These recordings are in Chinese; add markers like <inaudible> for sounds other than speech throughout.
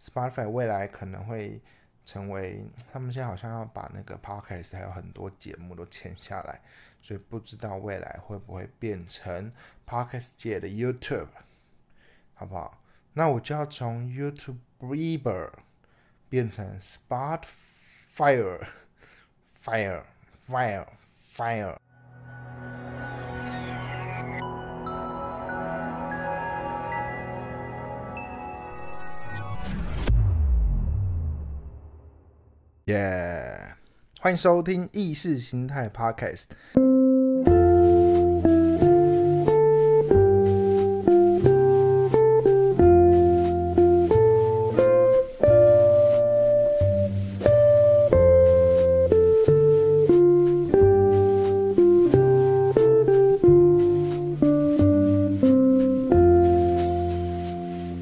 Spotify 未来可能会成为他们现在好像要把那个 Podcast 还有很多节目都签下来，所以不知道未来会不会变成 Podcast 界的 YouTube，好不好？那我就要从 YouTube Reader 变成 Spotify，Fire，Fire，Fire，Fire。耶！欢迎收听意识形态 Podcast。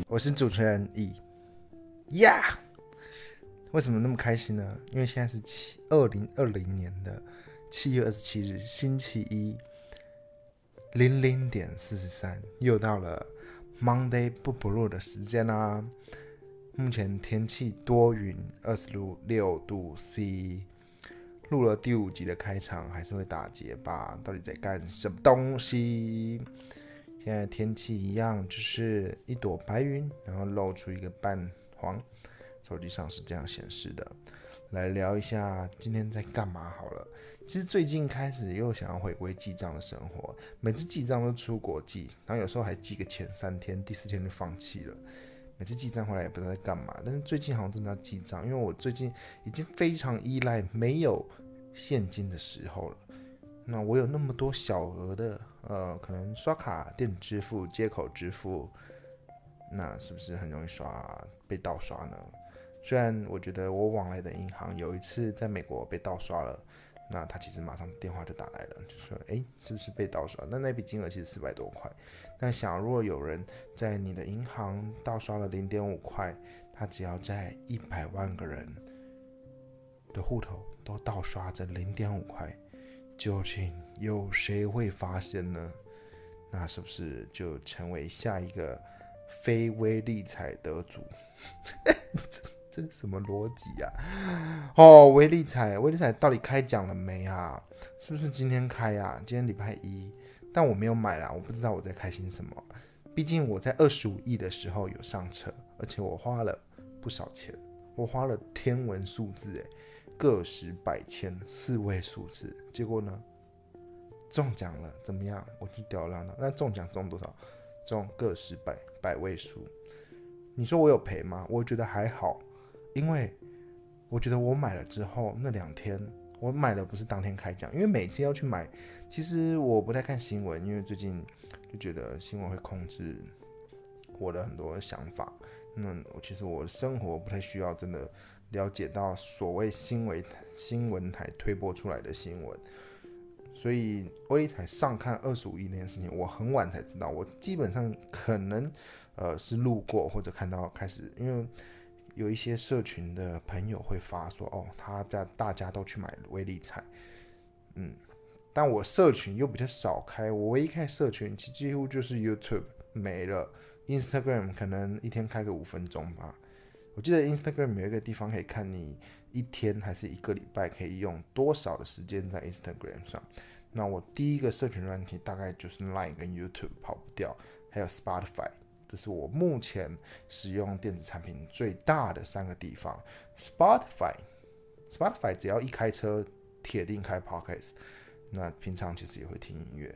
我是主持人 E，呀！为什么那么开心呢？因为现在是七二零二零年的七月二十七日，星期一零零点四十三，又到了 Monday 不不录的时间啦。目前天气多云，二十六度 C。录了第五集的开场，还是会打结吧？到底在干什么东西？现在天气一样，就是一朵白云，然后露出一个半黄。手机上是这样显示的，来聊一下今天在干嘛好了。其实最近开始又想要回归记账的生活，每次记账都出国记，然后有时候还记个前三天，第四天就放弃了。每次记账回来也不知道在干嘛，但是最近好像真的要记账，因为我最近已经非常依赖没有现金的时候了。那我有那么多小额的，呃，可能刷卡、电子支付、接口支付，那是不是很容易刷被盗刷呢？虽然我觉得我往来的银行有一次在美国被盗刷了，那他其实马上电话就打来了，就说：“哎，是不是被盗刷？”那那笔金额其实四百多块。但想如果有人在你的银行盗刷了零点五块，他只要在一百万个人的户头都盗刷这零点五块，究竟有谁会发现呢？那是不是就成为下一个非微利彩得主？<laughs> 这什么逻辑呀？哦，威力彩，威力彩到底开奖了没啊？是不是今天开呀？今天礼拜一，但我没有买啦，我不知道我在开心什么。毕竟我在二十五亿的时候有上车，而且我花了不少钱，我花了天文数字，诶，个十百千四位数字，结果呢，中奖了，怎么样？我去吊浪了，那中奖中多少？中个十百百位数。你说我有赔吗？我觉得还好。因为我觉得我买了之后那两天，我买的不是当天开奖，因为每次要去买，其实我不太看新闻，因为最近就觉得新闻会控制我的很多想法。那我其实我生活不太需要真的了解到所谓新闻新闻台推播出来的新闻，所以威力彩上看二十五亿那件事情，我很晚才知道，我基本上可能呃是路过或者看到开始，因为。有一些社群的朋友会发说，哦，他在大家都去买微利彩，嗯，但我社群又比较少开，我唯一开社群其几乎就是 YouTube 没了，Instagram 可能一天开个五分钟吧。我记得 Instagram 有一个地方可以看你一天还是一个礼拜可以用多少的时间在 Instagram 上。那我第一个社群软体大概就是 Line 跟 YouTube 跑不掉，还有 Spotify。这是我目前使用电子产品最大的三个地方。Spotify，Spotify 只要一开车，铁定开 Podcast。那平常其实也会听音乐，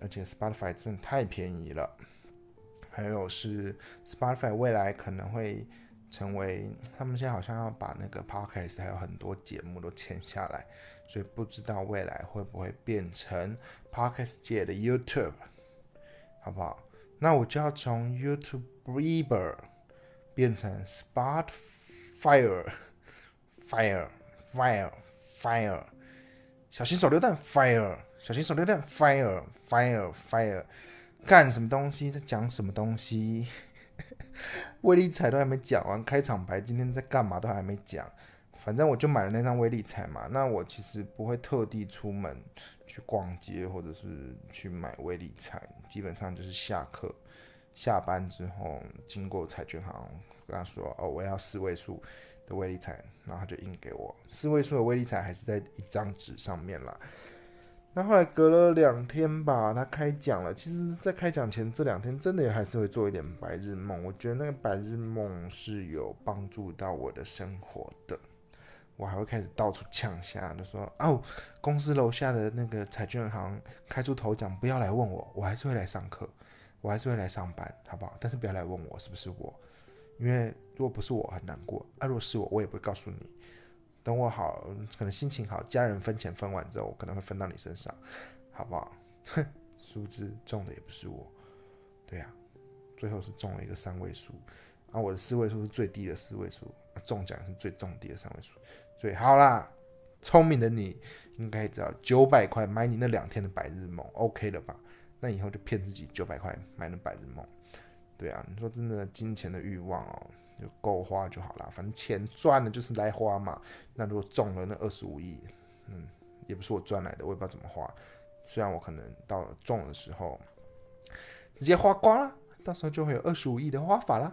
而且 Spotify 真的太便宜了。还有是 Spotify 未来可能会成为他们现在好像要把那个 Podcast 还有很多节目都签下来，所以不知道未来会不会变成 Podcast 界的 YouTube，好不好？那我就要从 YouTube Reader 变成 Spot Fire Fire Fire Fire，小心手榴弹，Fire，小心手榴弹，Fire，Fire，Fire，干什么东西？在讲什么东西？威力彩都还没讲完，开场白今天在干嘛都还没讲。反正我就买了那张威力彩嘛，那我其实不会特地出门去逛街或者是去买威力彩，基本上就是下课、下班之后经过彩券行跟他说哦，我要四位数的威力彩，然后他就印给我四位数的威力彩，还是在一张纸上面啦。那后来隔了两天吧，他开奖了。其实，在开奖前这两天，真的也还是会做一点白日梦。我觉得那个白日梦是有帮助到我的生活的。我还会开始到处抢下，就说哦，公司楼下的那个彩券行开出头奖，不要来问我，我还是会来上课，我还是会来上班，好不好？但是不要来问我是不是我，因为如果不是我，很难过；啊，如果是我，我也不会告诉你。等我好，可能心情好，家人分钱分完之后，我可能会分到你身上，好不好？哼，殊不知中的也不是我，对呀，最后是中了一个三位数，啊，我的四位数是最低的四位数，中奖是最中低的三位数，所以好啦，聪明的你应该知道九百块买你那两天的白日梦，OK 了吧？那以后就骗自己九百块买那白日梦，对啊，你说真的，金钱的欲望哦。就够花就好了，反正钱赚了就是来花嘛。那如果中了那二十五亿，嗯，也不是我赚来的，我也不知道怎么花。虽然我可能到了中的时候直接花光了，到时候就会有二十五亿的花法了。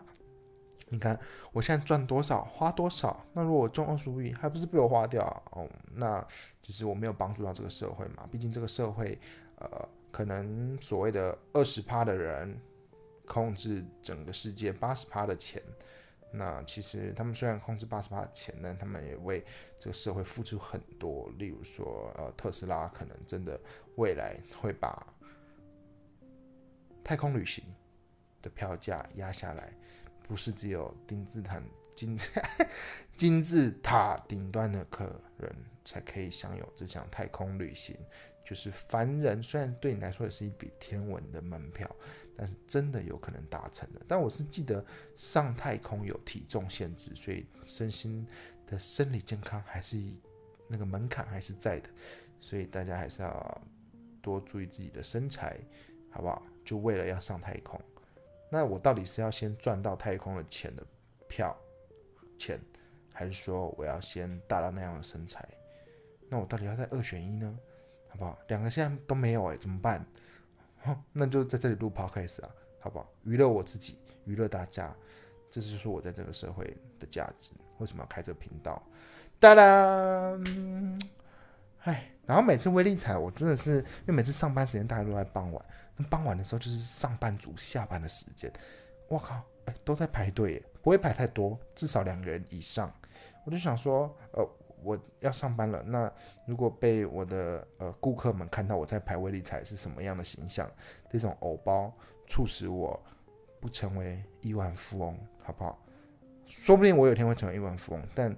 你看我现在赚多少花多少，那如果我中二十五亿，还不是被我花掉哦？那其实我没有帮助到这个社会嘛。毕竟这个社会，呃，可能所谓的二十趴的人控制整个世界八十趴的钱。那其实他们虽然控制八十趴的钱，但他们也为这个社会付出很多。例如说，呃，特斯拉可能真的未来会把太空旅行的票价压下来，不是只有金字塔金 <laughs> 金字塔顶端的客人才可以享有这项太空旅行，就是凡人虽然对你来说也是一笔天文的门票。但是真的有可能达成的，但我是记得上太空有体重限制，所以身心的生理健康还是那个门槛还是在的，所以大家还是要多注意自己的身材，好不好？就为了要上太空，那我到底是要先赚到太空的钱的票钱，还是说我要先达到那样的身材？那我到底要在二选一呢？好不好？两个现在都没有哎，怎么办？那就在这里录 podcast 啊，好不好？娱乐我自己，娱乐大家，这就是我在这个社会的价值。为什么要开这个频道？哒啦，哎，然后每次微利彩，我真的是，因为每次上班时间大家都在傍晚，傍晚的时候就是上班族下班的时间，我靠，哎，都在排队，不会排太多，至少两个人以上。我就想说，呃。我要上班了，那如果被我的呃顾客们看到我在排威力彩是什么样的形象，这种偶包促使我不成为亿万富翁，好不好？说不定我有天会成为亿万富翁，但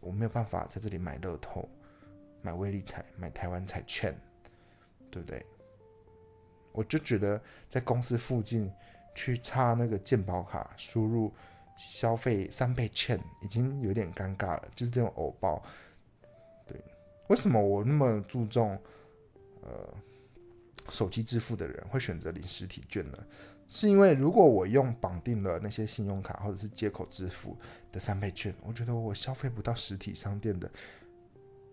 我没有办法在这里买乐透、买威力彩、买台湾彩券，对不对？我就觉得在公司附近去插那个健保卡，输入。消费三倍券已经有点尴尬了，就是这种偶包。对，为什么我那么注重呃手机支付的人会选择领实体券呢？是因为如果我用绑定了那些信用卡或者是接口支付的三倍券，我觉得我消费不到实体商店的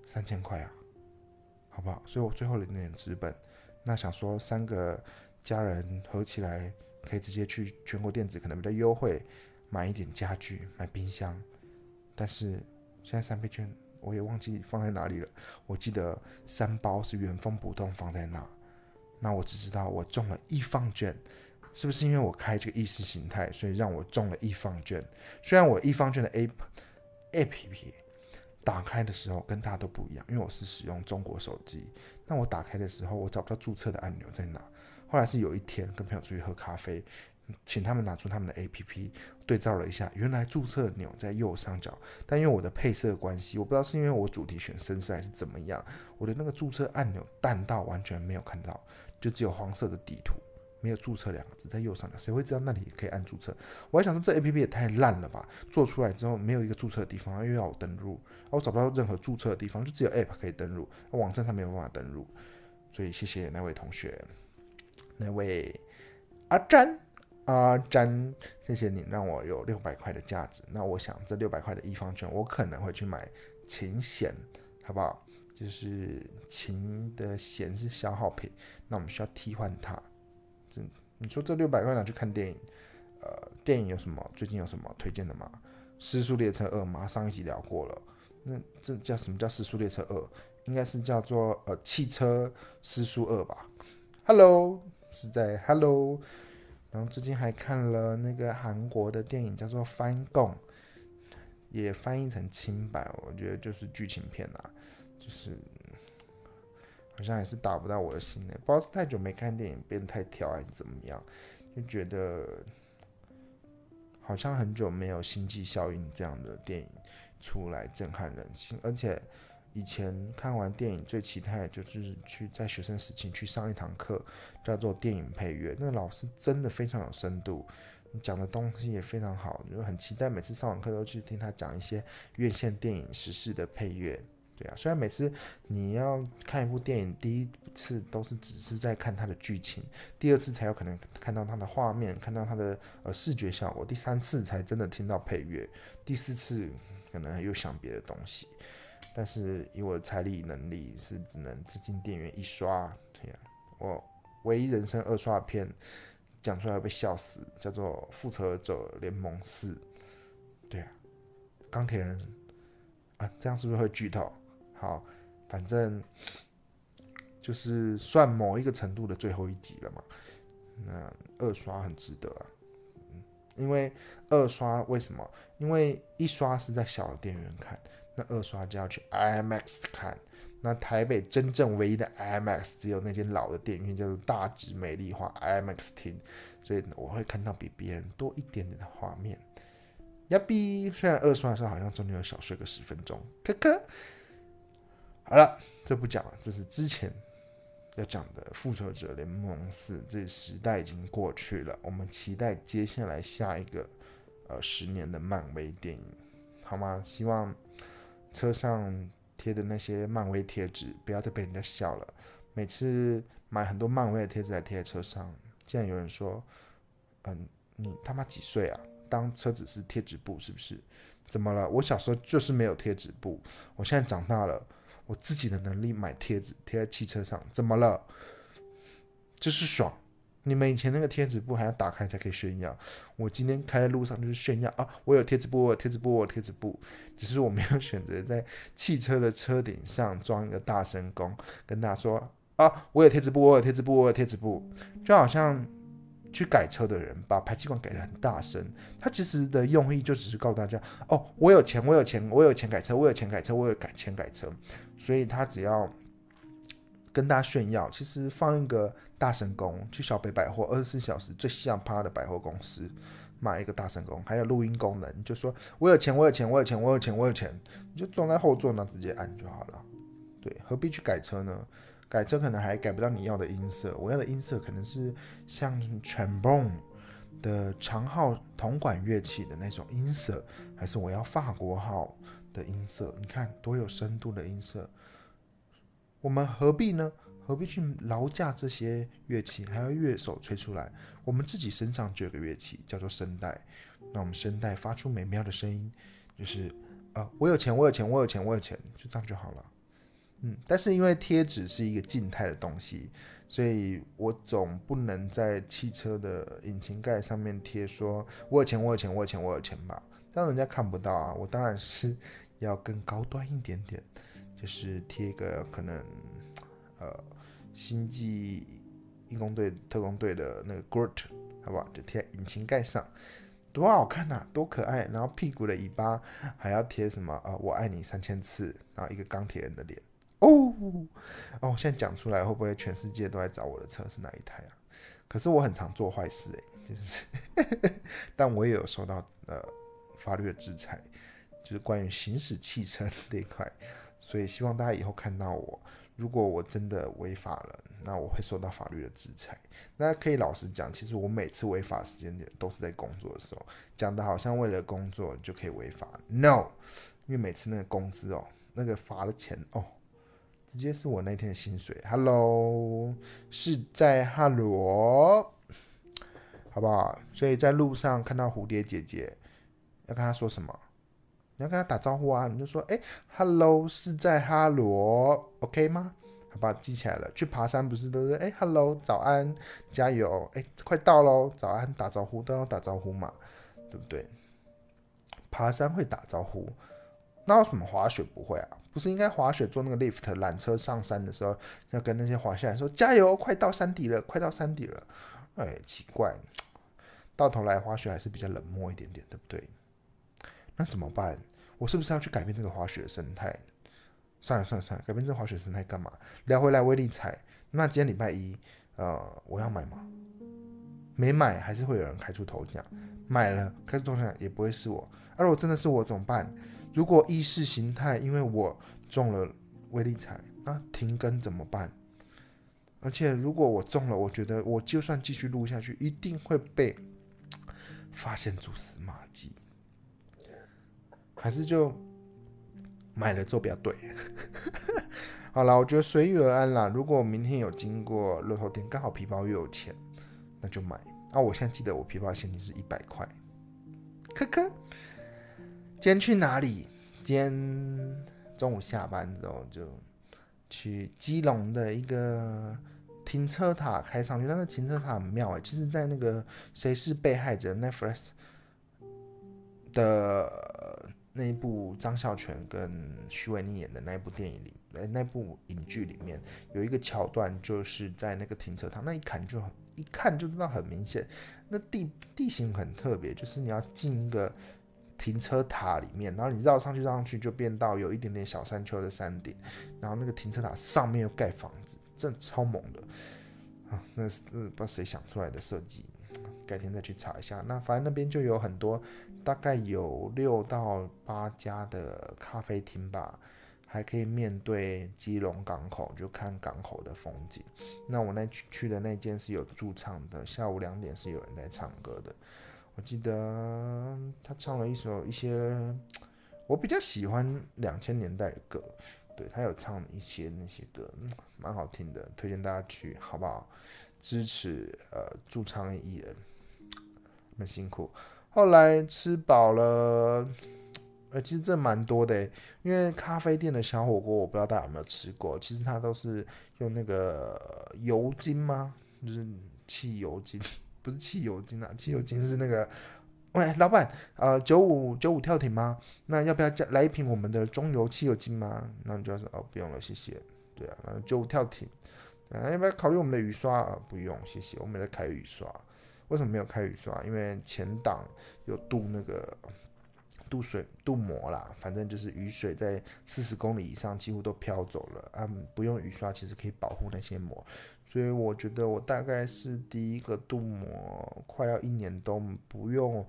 三千块啊，好不好？所以我最后领点资本，那想说三个家人合起来可以直接去全国电子，可能比较优惠。买一点家具，买冰箱，但是现在三倍券我也忘记放在哪里了。我记得三包是原封不动放在那，那我只知道我中了易放券，是不是因为我开这个意识形态，所以让我中了易放券？虽然我易放券的 A A P P 打开的时候跟大家都不一样，因为我是使用中国手机，那我打开的时候我找不到注册的按钮在哪。后来是有一天跟朋友出去喝咖啡。请他们拿出他们的 A P P 对照了一下，原来注册钮在右上角，但因为我的配色关系，我不知道是因为我主题选深色还是怎么样，我的那个注册按钮淡到完全没有看到，就只有黄色的底图，没有注册两个字在右上角，谁会知道那里可以按注册？我还想说这 A P P 也太烂了吧，做出来之后没有一个注册的地方，又要我登录，我找不到任何注册的地方，就只有 App 可以登录，网站上没有办法登录，所以谢谢那位同学，那位阿詹。阿，詹，谢谢你让我有六百块的价值。那我想这六百块的一方券，我可能会去买琴弦，好不好？就是琴的弦是消耗品，那我们需要替换它。你说这六百块拿去看电影，呃，电影有什么最近有什么推荐的吗？《失速列车二》吗？上一集聊过了。那这叫什么叫《失速列车二》？应该是叫做呃《汽车失速二》吧？Hello，是在 Hello。然后最近还看了那个韩国的电影，叫做《翻供》，也翻译成清白，我觉得就是剧情片啊，就是好像也是打不到我的心呢。不知道是太久没看电影，变太挑还是怎么样，就觉得好像很久没有《星际效应》这样的电影出来震撼人心，而且。以前看完电影最期待的就是去在学生时期去上一堂课，叫做电影配乐。那个老师真的非常有深度，讲的东西也非常好，就很期待每次上完课都去听他讲一些院线电影时事的配乐。对啊，虽然每次你要看一部电影，第一次都是只是在看它的剧情，第二次才有可能看到它的画面，看到它的呃视觉效果，第三次才真的听到配乐，第四次可能又想别的东西。但是以我的财力能力是只能只进电影院一刷，对呀，我唯一人生二刷片讲出来被笑死，叫做《复仇者联盟四》，对啊，钢铁人啊，这样是不是会剧透？好，反正 <sniffs> 就是算某一个程度的最后一集了嘛，那二刷很值得啊，因为二刷为什么？因为一刷是在小的电影院看。那二刷就要去 IMAX 看，那台北真正唯一的 IMAX 只有那间老的电影院，叫做大直美丽华 IMAX 厅，所以我会看到比别人多一点点的画面。呀比，虽然二刷的时候好像中间有小睡个十分钟，可可。好了，这不讲了，这是之前要讲的《复仇者联盟四》，这时代已经过去了，我们期待接下来下一个呃十年的漫威电影，好吗？希望。车上贴的那些漫威贴纸，不要再被人家笑了。每次买很多漫威的贴纸来贴在车上，竟然有人说：“嗯，你他妈几岁啊？当车子是贴纸布是不是？怎么了？我小时候就是没有贴纸布，我现在长大了，我自己的能力买贴纸贴在汽车上，怎么了？就是爽。”你们以前那个贴纸布还要打开才可以炫耀，我今天开在路上就是炫耀啊！我有贴纸布，我有贴纸布，我有贴纸布，只是我没有选择在汽车的车顶上装一个大声功，跟大家说啊，我有贴纸布，我有贴纸布，我有贴纸布，就好像去改车的人把排气管改的很大声，他其实的用意就只是告诉大家哦，我有钱，我有钱，我有钱改车，我有钱改车，我有改钱改车，所以他只要跟大家炫耀，其实放一个。大神功去小北百货二十四小时最像趴的百货公司买一个大神功，还有录音功能，就说我有钱，我有钱，我有钱，我有钱，我有钱，你就装在后座那直接按就好了。对，何必去改车呢？改车可能还改不到你要的音色，我要的音色可能是像 trombone 的长号铜管乐器的那种音色，还是我要法国号的音色？你看多有深度的音色，我们何必呢？何必去劳驾这些乐器，还要乐手吹出来？我们自己身上就有个乐器，叫做声带。那我们声带发出美妙的声音，就是啊，我有钱，我有钱，我有钱，我有钱，就这样就好了。嗯，但是因为贴纸是一个静态的东西，所以我总不能在汽车的引擎盖上面贴说“我有钱，我有钱，我有钱，我有钱”吧？让人家看不到啊。我当然是 <laughs> 要更高端一点点，就是贴一个可能呃。星际义工队特工队的那个 Groot，好不好？就贴引擎盖上，多好看呐，多可爱！然后屁股的尾巴还要贴什么？啊，我爱你三千次，然后一个钢铁人的脸。哦哦，现在讲出来会不会全世界都在找我的车是哪一台啊？可是我很常做坏事诶，就是，<laughs> 但我也有受到呃法律的制裁，就是关于行驶汽车这一块，所以希望大家以后看到我。如果我真的违法了，那我会受到法律的制裁。那可以老实讲，其实我每次违法时间点都是在工作的时候，讲的好像为了工作就可以违法。No，因为每次那个工资哦，那个罚的钱哦，直接是我那天的薪水。Hello，是在哈罗好不好？所以在路上看到蝴蝶姐姐，要跟她说什么？你要跟她打招呼啊，你就说，哎，Hello，是在哈罗，OK 吗好不好？记起来了。去爬山不是都是哎，hello，早安，加油，哎，快到喽，早安，打招呼都要打招呼嘛，对不对？爬山会打招呼，那为什么滑雪不会啊？不是应该滑雪坐那个 lift 缆车上山的时候，要跟那些滑下来说加油，快到山底了，快到山底了。哎，奇怪，到头来滑雪还是比较冷漠一点点，对不对？那怎么办？我是不是要去改变这个滑雪生态？算了算了算了，改变这个滑雪生态干嘛？聊回来威力彩，那今天礼拜一，呃，我要买吗？没买还是会有人开出头奖，买了开出头奖也不会是我。而我真的是我怎么办？如果意识形态因为我中了威力彩，那停更怎么办？而且如果我中了，我觉得我就算继续录下去，一定会被发现蛛丝马迹。还是就买了之后比较对。<laughs> 好了，我觉得随遇而安啦。如果明天有经过乐透店，刚好皮包又有钱，那就买。啊，我现在记得我皮包现金是一百块。科科，今天去哪里？今天中午下班之后就去基隆的一个停车塔开上去。那个停车塔很妙哎，其实，在那个谁是被害者 Netflix 的。那一部张孝全跟徐伟宁演的那一部电影里，呃，那部影剧里面有一个桥段，就是在那个停车场，那一看就很一看就知道很明显，那地地形很特别，就是你要进一个停车塔里面，然后你绕上去绕上去就变到有一点点小山丘的山顶，然后那个停车塔上面又盖房子，真的超猛的啊！那是不知道谁想出来的设计，改天再去查一下。那反正那边就有很多。大概有六到八家的咖啡厅吧，还可以面对基隆港口，就看港口的风景。那我那去去的那间是有驻唱的，下午两点是有人在唱歌的。我记得他唱了一首一些我比较喜欢两千年代的歌，对他有唱一些那些歌，蛮好听的，推荐大家去，好不好？支持呃驻唱艺人，蛮辛苦。后来吃饱了，呃，其实这蛮多的，因为咖啡店的小火锅，我不知道大家有没有吃过。其实它都是用那个油精吗？就是汽油精，不是汽油精啊，汽油精是那个。喂，老板，呃，九五九五跳艇吗？那要不要加来一瓶我们的中油汽油精吗？那你就要说哦，不用了，谢谢。对啊，那九五跳艇，啊，要不要考虑我们的雨刷啊？不用，谢谢，我们在开雨刷。为什么没有开雨刷？因为前挡有镀那个镀水镀膜啦，反正就是雨水在四十公里以上几乎都飘走了啊，不用雨刷其实可以保护那些膜，所以我觉得我大概是第一个镀膜快要一年都不用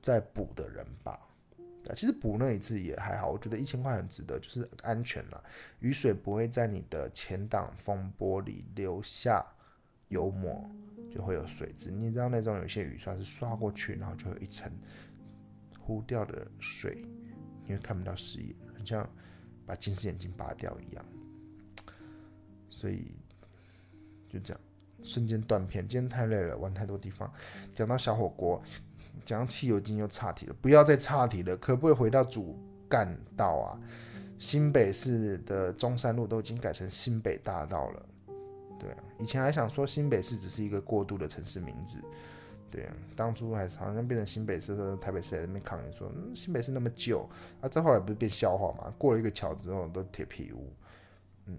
再补的人吧。其实补那一次也还好，我觉得一千块很值得，就是安全了，雨水不会在你的前挡风玻璃留下油膜。就会有水渍，你知道那种有些雨刷是刷过去，然后就有一层糊掉的水，你会看不到视野，很像把近视眼镜拔掉一样。所以就这样，瞬间断片。今天太累了，玩太多地方。讲到小火锅，讲汽油精又岔题了，不要再岔题了，可不可以回到主干道啊？新北市的中山路都已经改成新北大道了。对啊，以前还想说新北市只是一个过渡的城市名字，对啊，当初还好像变成新北市的时候，台北市在那边抗议说，新北市那么旧啊，这后来不是变笑话嘛？过了一个桥之后都铁皮屋，嗯，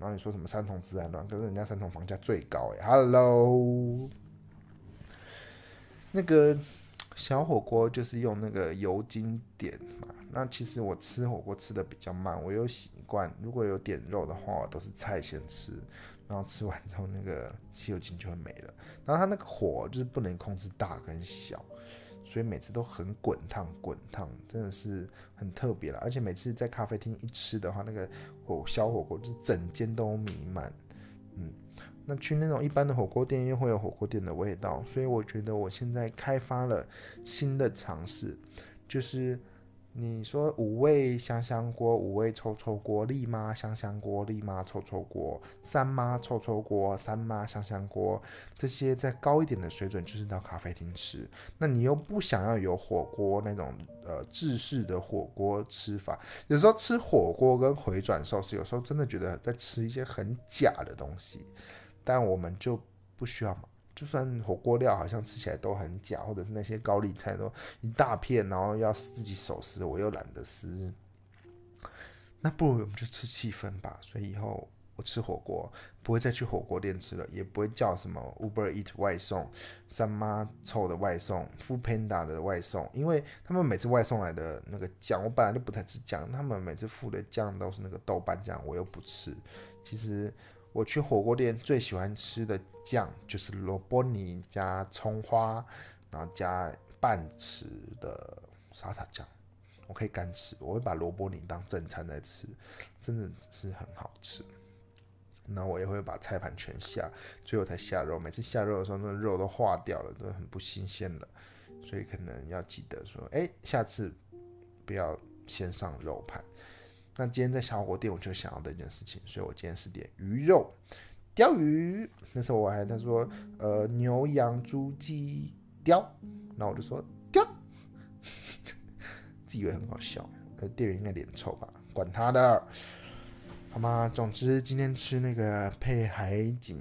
然后你说什么三重治安乱，可是人家三重房价最高哎，Hello，那个小火锅就是用那个油精点嘛，那其实我吃火锅吃的比较慢，我有习惯，如果有点肉的话，我都是菜先吃。然后吃完之后，那个汽油精就会没了。然后它那个火就是不能控制大跟小，所以每次都很滚烫，滚烫真的是很特别了。而且每次在咖啡厅一吃的话，那个火小火锅就整间都弥漫。嗯，那去那种一般的火锅店又会有火锅店的味道，所以我觉得我现在开发了新的尝试，就是你说五味香香锅、五味臭臭锅、丽妈香香锅、丽妈臭臭锅、三妈臭臭锅、三妈香香锅，这些再高一点的水准就是到咖啡厅吃。那你又不想要有火锅那种呃制式的火锅吃法，有时候吃火锅跟回转寿司，有时候真的觉得在吃一些很假的东西，但我们就不需要嘛。就算火锅料好像吃起来都很假，或者是那些高丽菜都一大片，然后要自己手撕，我又懒得撕，那不如我们就吃气氛吧。所以以后我吃火锅不会再去火锅店吃了，也不会叫什么 Uber Eat 外送、三妈臭的外送、f o o Panda 的外送，因为他们每次外送来的那个酱，我本来就不太吃酱，他们每次付的酱都是那个豆瓣酱，我又不吃。其实。我去火锅店最喜欢吃的酱就是萝卜泥加葱花，然后加半匙的沙茶酱，我可以干吃。我会把萝卜泥当正餐在吃，真的是很好吃。那我也会把菜盘全下，最后才下肉。每次下肉的时候，那肉都化掉了，都很不新鲜了。所以可能要记得说，哎，下次不要先上肉盘。那今天在小火锅店，我就想要的一件事情，所以我今天是点鱼肉鲷鱼。那时候我还他说，呃，牛羊猪鸡鲷，那我就说鲷，自以为很好笑，呃，店员应该脸臭吧，管他的，好吗？总之今天吃那个配海景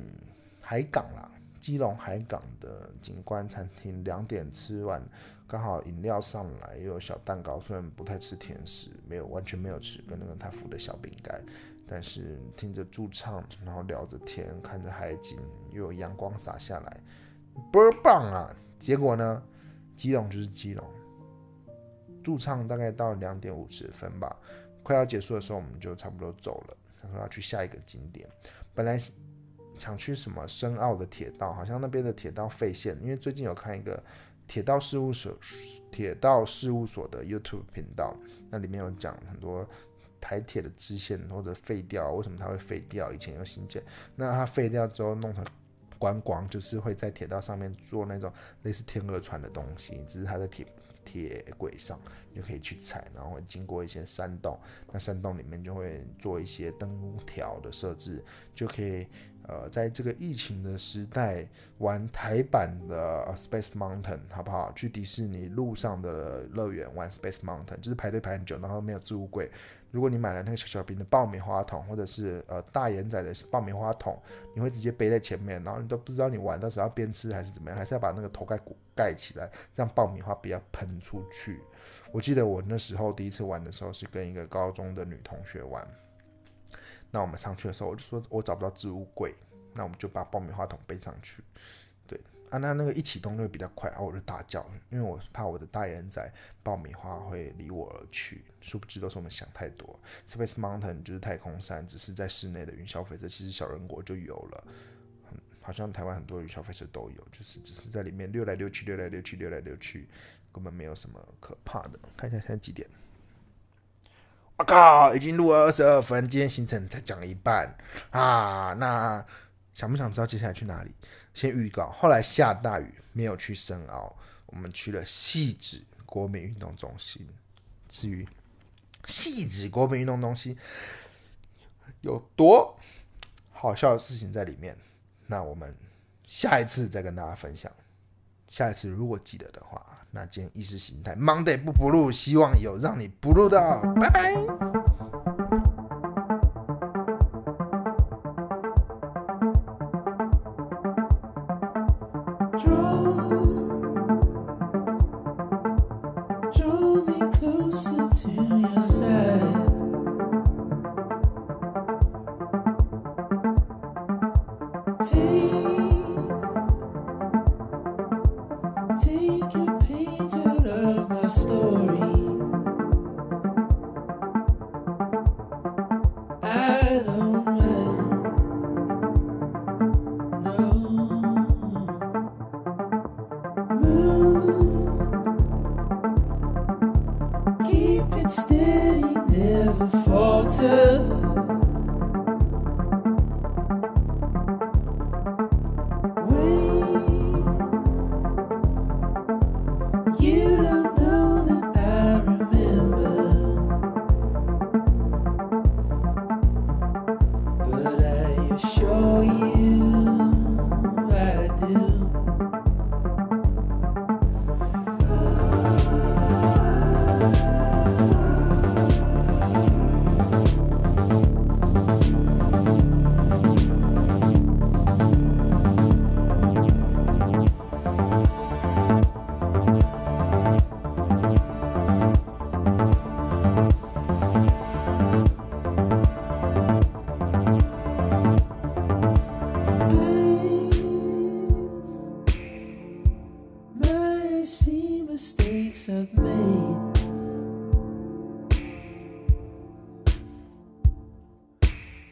海港啦。基隆海港的景观餐厅，两点吃完，刚好饮料上来，又有小蛋糕。虽然不太吃甜食，没有完全没有吃，跟那个他付的小饼干，但是听着驻唱，然后聊着天，看着海景，又有阳光洒下来，倍儿棒啊！结果呢，基隆就是基隆，驻唱大概到两点五十分吧，快要结束的时候，我们就差不多走了，他说要去下一个景点，本来。想去什么深澳的铁道，好像那边的铁道废线，因为最近有看一个铁道事务所铁道事务所的 YouTube 频道，那里面有讲很多台铁的支线或者废掉，为什么它会废掉？以前有新建，那它废掉之后弄成观光，就是会在铁道上面做那种类似天鹅船的东西，只是它在铁铁轨上，就可以去踩，然后会经过一些山洞，那山洞里面就会做一些灯条的设置，就可以。呃，在这个疫情的时代，玩台版的 Space Mountain 好不好？去迪士尼路上的乐园玩 Space Mountain，就是排队排很久，然后没有置物柜。如果你买了那个小小瓶的爆米花桶，或者是呃大眼仔的爆米花桶，你会直接背在前面，然后你都不知道你玩的时候要边吃还是怎么样，还是要把那个头盖骨盖起来，让爆米花不要喷出去。我记得我那时候第一次玩的时候是跟一个高中的女同学玩。那我们上去的时候，我就说我找不到置物柜，那我们就把爆米花桶背上去。对啊，那那个一启动就会比较快，然后我就大叫，因为我怕我的大眼仔爆米花会离我而去。殊不知都是我们想太多。Space Mountain 就是太空山，只是在室内的云霄飞车，其实小人国就有了。好像台湾很多云霄飞车都有，就是只是在里面溜来溜去，溜来溜去，溜来溜去，根本没有什么可怕的。看一下现在几点。我靠，已经录了二十二分，今天行程才讲了一半啊！那想不想知道接下来去哪里？先预告，后来下大雨，没有去深澳，我们去了细致国民运动中心。至于细致国民运动中心有多好笑的事情在里面，那我们下一次再跟大家分享。下一次如果记得的话。那今天意识形态 Monday 不补录，希望有让你补录到，拜拜。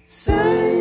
Say